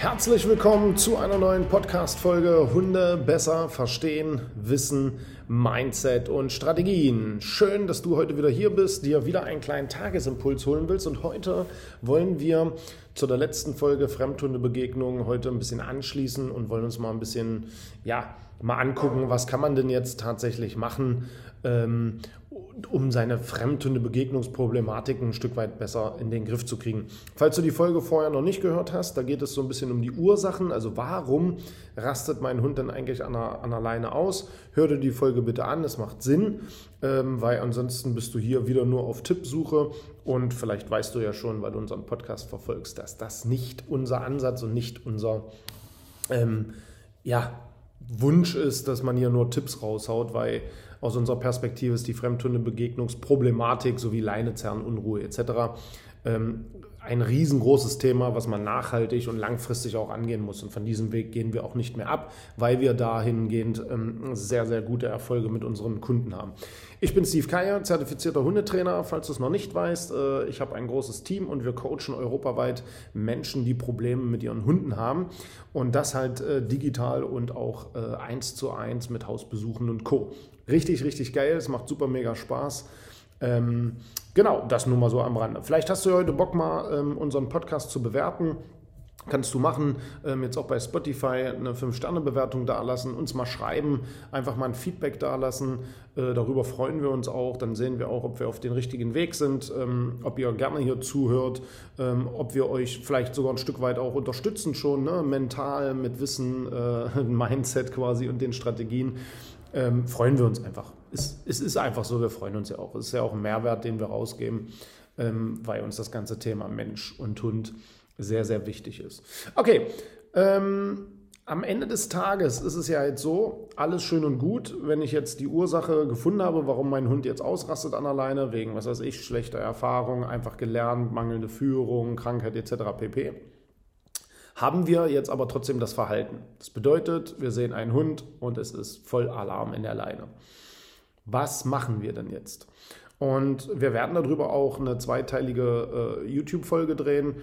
Herzlich willkommen zu einer neuen Podcast-Folge Hunde besser verstehen, wissen, Mindset und Strategien. Schön, dass du heute wieder hier bist, dir wieder einen kleinen Tagesimpuls holen willst. Und heute wollen wir zu der letzten Folge Fremdhundebegegnungen heute ein bisschen anschließen und wollen uns mal ein bisschen, ja, mal angucken, was kann man denn jetzt tatsächlich machen, ähm, um seine Fremdhunde-Begegnungsproblematik ein Stück weit besser in den Griff zu kriegen. Falls du die Folge vorher noch nicht gehört hast, da geht es so ein bisschen um die Ursachen, also warum rastet mein Hund denn eigentlich an der, an der Leine aus? Hör dir die Folge bitte an, es macht Sinn, ähm, weil ansonsten bist du hier wieder nur auf Tippsuche und vielleicht weißt du ja schon, weil du unseren Podcast verfolgst, dass das nicht unser Ansatz und nicht unser ähm, ja, Wunsch ist, dass man hier nur Tipps raushaut, weil aus unserer Perspektive ist die Fremdhundebegegnungsproblematik sowie Leinezerren, Unruhe etc. Ähm, ein riesengroßes Thema, was man nachhaltig und langfristig auch angehen muss. Und von diesem Weg gehen wir auch nicht mehr ab, weil wir dahingehend ähm, sehr, sehr gute Erfolge mit unseren Kunden haben. Ich bin Steve Keier, zertifizierter Hundetrainer, falls du es noch nicht weißt. Äh, ich habe ein großes Team und wir coachen europaweit Menschen, die Probleme mit ihren Hunden haben. Und das halt äh, digital und auch äh, eins zu eins mit Hausbesuchen und Co. Richtig, richtig geil. Es macht super mega Spaß. Ähm, genau, das nur mal so am Rande. Vielleicht hast du heute Bock mal ähm, unseren Podcast zu bewerten. Kannst du machen, ähm, jetzt auch bei Spotify eine 5-Sterne-Bewertung dalassen, uns mal schreiben, einfach mal ein Feedback dalassen. Äh, darüber freuen wir uns auch. Dann sehen wir auch, ob wir auf den richtigen Weg sind, ähm, ob ihr gerne hier zuhört, ähm, ob wir euch vielleicht sogar ein Stück weit auch unterstützen schon, ne? mental, mit Wissen, äh, Mindset quasi und den Strategien ähm, freuen wir uns einfach. Es, es, ist einfach so, wir freuen uns ja auch. Es ist ja auch ein Mehrwert, den wir rausgeben, ähm, weil uns das ganze Thema Mensch und Hund sehr, sehr wichtig ist. Okay, ähm, am Ende des Tages ist es ja jetzt so, alles schön und gut, wenn ich jetzt die Ursache gefunden habe, warum mein Hund jetzt ausrastet an der Leine, wegen, was weiß ich, schlechter Erfahrung, einfach gelernt, mangelnde Führung, Krankheit etc. pp haben wir jetzt aber trotzdem das Verhalten. Das bedeutet, wir sehen einen Hund und es ist voll Alarm in der Leine. Was machen wir denn jetzt? Und wir werden darüber auch eine zweiteilige äh, YouTube-Folge drehen,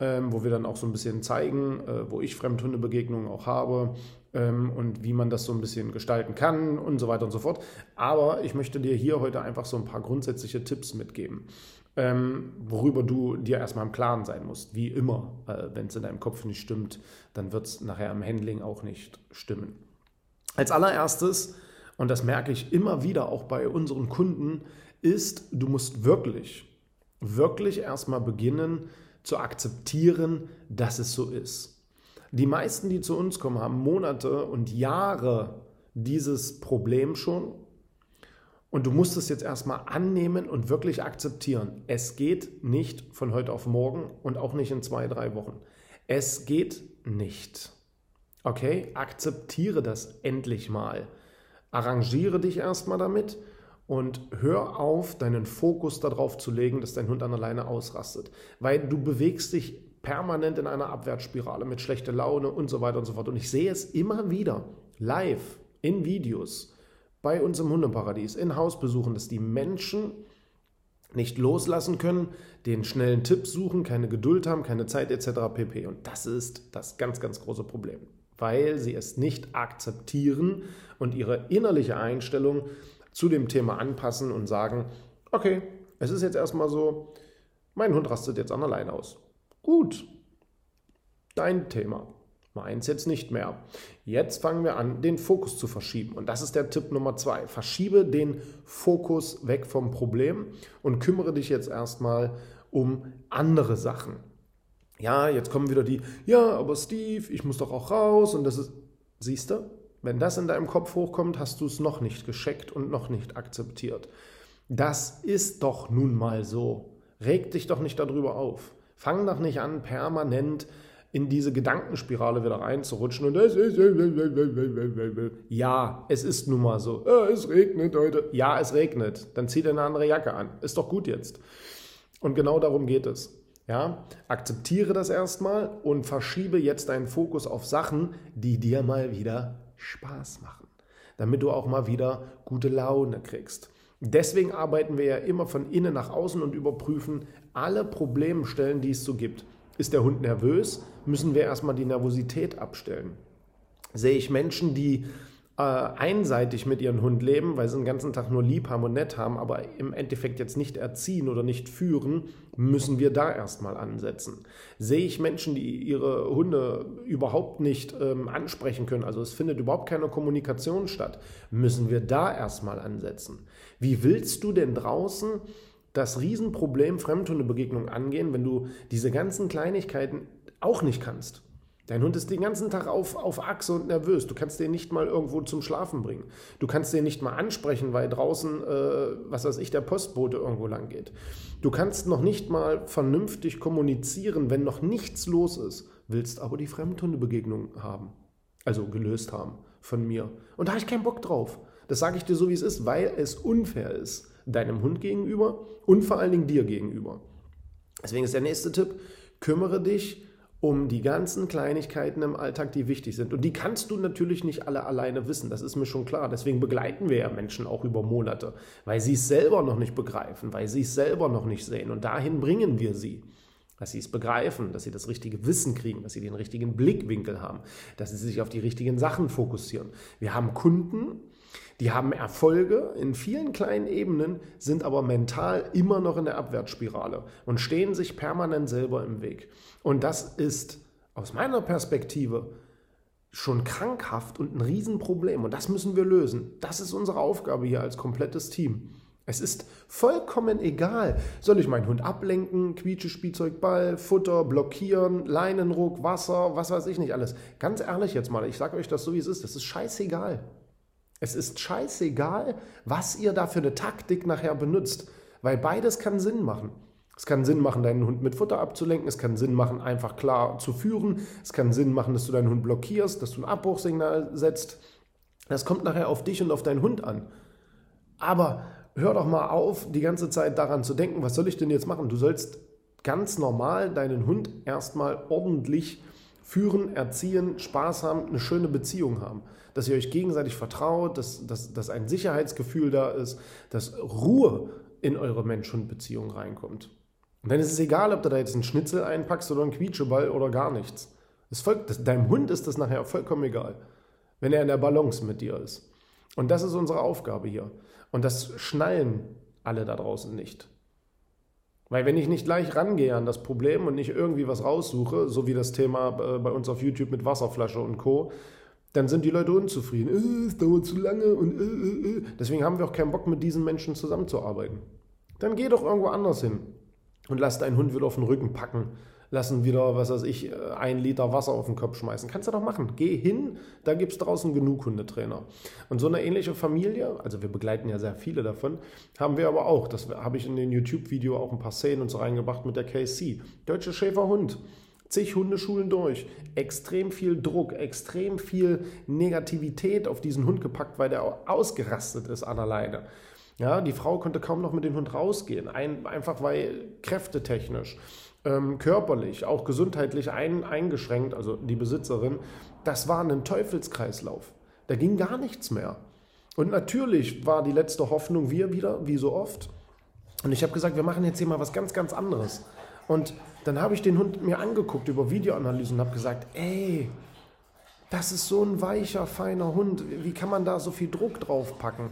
ähm, wo wir dann auch so ein bisschen zeigen, äh, wo ich Fremdhundebegegnungen auch habe ähm, und wie man das so ein bisschen gestalten kann und so weiter und so fort. Aber ich möchte dir hier heute einfach so ein paar grundsätzliche Tipps mitgeben ähm, worüber du dir erstmal im Klaren sein musst. Wie immer, äh, wenn es in deinem Kopf nicht stimmt, dann wird es nachher im Handling auch nicht stimmen. Als allererstes, und das merke ich immer wieder auch bei unseren Kunden, ist, du musst wirklich, wirklich erstmal beginnen zu akzeptieren, dass es so ist. Die meisten, die zu uns kommen, haben Monate und Jahre dieses Problem schon und du musst es jetzt erstmal annehmen und wirklich akzeptieren. Es geht nicht von heute auf morgen und auch nicht in zwei, drei Wochen. Es geht nicht. Okay? Akzeptiere das endlich mal. Arrangiere dich erstmal damit und hör auf, deinen Fokus darauf zu legen, dass dein Hund an alleine ausrastet. Weil du bewegst dich permanent in einer Abwärtsspirale mit schlechter Laune und so weiter und so fort. Und ich sehe es immer wieder live in Videos bei uns im Hundeparadies in Hausbesuchen, dass die Menschen nicht loslassen können, den schnellen Tipp suchen, keine Geduld haben, keine Zeit etc. pp. Und das ist das ganz, ganz große Problem, weil sie es nicht akzeptieren und ihre innerliche Einstellung zu dem Thema anpassen und sagen, okay, es ist jetzt erstmal so, mein Hund rastet jetzt an der Leine aus. Gut, dein Thema. Meins jetzt nicht mehr. Jetzt fangen wir an, den Fokus zu verschieben. Und das ist der Tipp Nummer zwei. Verschiebe den Fokus weg vom Problem und kümmere dich jetzt erstmal um andere Sachen. Ja, jetzt kommen wieder die, ja, aber Steve, ich muss doch auch raus und das ist, siehst du, Wenn das in deinem Kopf hochkommt, hast du es noch nicht gescheckt und noch nicht akzeptiert. Das ist doch nun mal so. Reg dich doch nicht darüber auf. Fang doch nicht an, permanent in diese Gedankenspirale wieder reinzurutschen und es ist ja, es ist nun mal so. Es regnet heute. Ja, es regnet. Dann zieh dir eine andere Jacke an. Ist doch gut jetzt. Und genau darum geht es. Ja, akzeptiere das erstmal und verschiebe jetzt deinen Fokus auf Sachen, die dir mal wieder Spaß machen, damit du auch mal wieder gute Laune kriegst. Deswegen arbeiten wir ja immer von innen nach außen und überprüfen alle Problemstellen, die es so gibt. Ist der Hund nervös, müssen wir erstmal die Nervosität abstellen. Sehe ich Menschen, die äh, einseitig mit ihrem Hund leben, weil sie den ganzen Tag nur lieb haben und nett haben, aber im Endeffekt jetzt nicht erziehen oder nicht führen, müssen wir da erstmal ansetzen. Sehe ich Menschen, die ihre Hunde überhaupt nicht ähm, ansprechen können, also es findet überhaupt keine Kommunikation statt, müssen wir da erstmal ansetzen. Wie willst du denn draußen das Riesenproblem Fremdhundebegegnung angehen, wenn du diese ganzen Kleinigkeiten auch nicht kannst? Dein Hund ist den ganzen Tag auf, auf Achse und nervös. Du kannst den nicht mal irgendwo zum Schlafen bringen. Du kannst den nicht mal ansprechen, weil draußen, äh, was weiß ich, der Postbote irgendwo lang geht. Du kannst noch nicht mal vernünftig kommunizieren, wenn noch nichts los ist, willst aber die Fremdhundebegegnung haben. Also gelöst haben von mir. Und da habe ich keinen Bock drauf. Das sage ich dir so, wie es ist, weil es unfair ist. Deinem Hund gegenüber und vor allen Dingen dir gegenüber. Deswegen ist der nächste Tipp, kümmere dich um die ganzen Kleinigkeiten im Alltag, die wichtig sind. Und die kannst du natürlich nicht alle alleine wissen, das ist mir schon klar. Deswegen begleiten wir ja Menschen auch über Monate, weil sie es selber noch nicht begreifen, weil sie es selber noch nicht sehen. Und dahin bringen wir sie. Dass sie es begreifen, dass sie das richtige Wissen kriegen, dass sie den richtigen Blickwinkel haben, dass sie sich auf die richtigen Sachen fokussieren. Wir haben Kunden, die haben Erfolge in vielen kleinen Ebenen, sind aber mental immer noch in der Abwärtsspirale und stehen sich permanent selber im Weg. Und das ist aus meiner Perspektive schon krankhaft und ein Riesenproblem. Und das müssen wir lösen. Das ist unsere Aufgabe hier als komplettes Team. Es ist vollkommen egal. Soll ich meinen Hund ablenken, quietsche Spielzeug, Ball, Futter, blockieren, Leinenruck, Wasser, was weiß ich nicht alles. Ganz ehrlich jetzt mal, ich sage euch das so, wie es ist. Das ist scheißegal. Es ist scheißegal, was ihr da für eine Taktik nachher benutzt, weil beides kann Sinn machen. Es kann Sinn machen, deinen Hund mit Futter abzulenken. Es kann Sinn machen, einfach klar zu führen. Es kann Sinn machen, dass du deinen Hund blockierst, dass du ein Abbruchsignal setzt. Das kommt nachher auf dich und auf deinen Hund an. Aber hör doch mal auf, die ganze Zeit daran zu denken, was soll ich denn jetzt machen? Du sollst ganz normal deinen Hund erstmal ordentlich führen, erziehen, Spaß haben, eine schöne Beziehung haben. Dass ihr euch gegenseitig vertraut, dass, dass, dass ein Sicherheitsgefühl da ist, dass Ruhe in eure Mensch-Hund-Beziehung reinkommt. Und dann ist es egal, ob du da jetzt einen Schnitzel einpackst oder einen Quietscheball oder gar nichts. Das folgt, deinem Hund ist das nachher vollkommen egal, wenn er in der Balance mit dir ist. Und das ist unsere Aufgabe hier. Und das schnallen alle da draußen nicht. Weil wenn ich nicht gleich rangehe an das Problem und nicht irgendwie was raussuche, so wie das Thema äh, bei uns auf YouTube mit Wasserflasche und Co., dann sind die Leute unzufrieden. Äh, es dauert zu lange und äh, äh, äh, Deswegen haben wir auch keinen Bock, mit diesen Menschen zusammenzuarbeiten. Dann geh doch irgendwo anders hin und lass deinen Hund wieder auf den Rücken packen lassen wieder, was weiß ich, äh, ein Liter Wasser auf den Kopf schmeißen. Kannst du doch machen. Geh hin, da gibt es draußen genug Hundetrainer. Und so eine ähnliche Familie, also wir begleiten ja sehr viele davon, haben wir aber auch. Das habe ich in den YouTube-Video auch ein paar Szenen und so reingebracht mit der KC. Deutsche Schäferhund. Zig Hundeschulen durch, extrem viel Druck, extrem viel Negativität auf diesen Hund gepackt, weil der ausgerastet ist an alleine. Ja, die Frau konnte kaum noch mit dem Hund rausgehen, ein, einfach weil kräftetechnisch ähm, körperlich, auch gesundheitlich ein, eingeschränkt, also die Besitzerin, das war ein Teufelskreislauf. Da ging gar nichts mehr. Und natürlich war die letzte Hoffnung wir wieder, wie so oft. Und ich habe gesagt, wir machen jetzt hier mal was ganz, ganz anderes. Und dann habe ich den Hund mir angeguckt über Videoanalysen und habe gesagt, ey, das ist so ein weicher, feiner Hund. Wie kann man da so viel Druck drauf packen?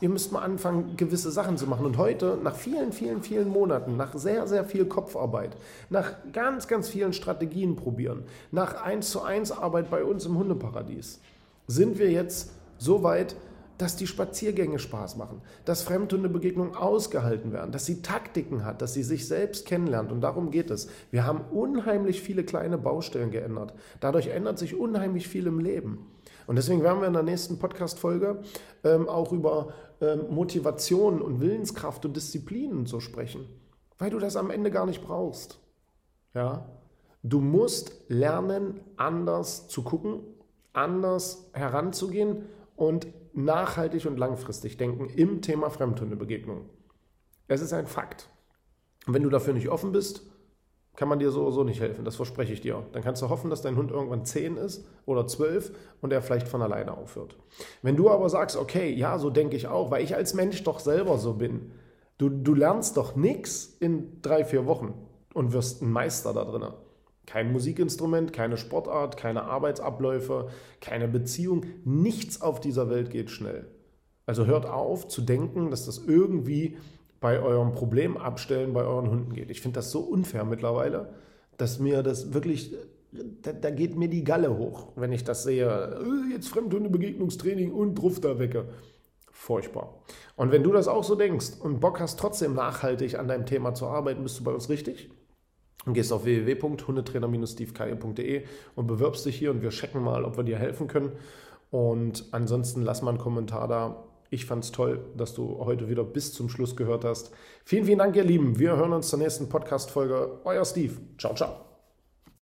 Ihr müsst mal anfangen, gewisse Sachen zu machen. Und heute, nach vielen, vielen, vielen Monaten, nach sehr, sehr viel Kopfarbeit, nach ganz, ganz vielen Strategien probieren, nach 1 zu 1 Arbeit bei uns im Hundeparadies, sind wir jetzt so weit, dass die Spaziergänge Spaß machen, dass Fremdhundebegegnungen ausgehalten werden, dass sie Taktiken hat, dass sie sich selbst kennenlernt. Und darum geht es. Wir haben unheimlich viele kleine Baustellen geändert. Dadurch ändert sich unheimlich viel im Leben. Und deswegen werden wir in der nächsten Podcast-Folge ähm, auch über Motivation und Willenskraft und Disziplin und so sprechen. Weil du das am Ende gar nicht brauchst. Ja? Du musst lernen, anders zu gucken, anders heranzugehen und nachhaltig und langfristig denken im Thema Fremdhundebegegnung. Es ist ein Fakt. Wenn du dafür nicht offen bist, kann man dir so nicht helfen. Das verspreche ich dir. Dann kannst du hoffen, dass dein Hund irgendwann 10 ist oder 12 und er vielleicht von alleine aufhört. Wenn du aber sagst, okay, ja, so denke ich auch, weil ich als Mensch doch selber so bin. Du, du lernst doch nichts in drei, vier Wochen und wirst ein Meister da drinnen. Kein Musikinstrument, keine Sportart, keine Arbeitsabläufe, keine Beziehung. Nichts auf dieser Welt geht schnell. Also hört auf zu denken, dass das irgendwie bei eurem Problem abstellen bei euren Hunden geht. Ich finde das so unfair mittlerweile, dass mir das wirklich, da, da, geht mir die Galle hoch, wenn ich das sehe. Äh, jetzt Fremdhundebegegnungstraining und Druff da wecke. Furchtbar. Und wenn du das auch so denkst und Bock hast, trotzdem nachhaltig an deinem Thema zu arbeiten, bist du bei uns richtig und gehst auf www.hundetrainer-stevekeier.de und bewirbst dich hier und wir checken mal, ob wir dir helfen können. Und ansonsten lass mal einen Kommentar da. Ich fand es toll, dass du heute wieder bis zum Schluss gehört hast. Vielen, vielen Dank, ihr Lieben. Wir hören uns zur nächsten Podcast-Folge. Euer Steve. Ciao, ciao.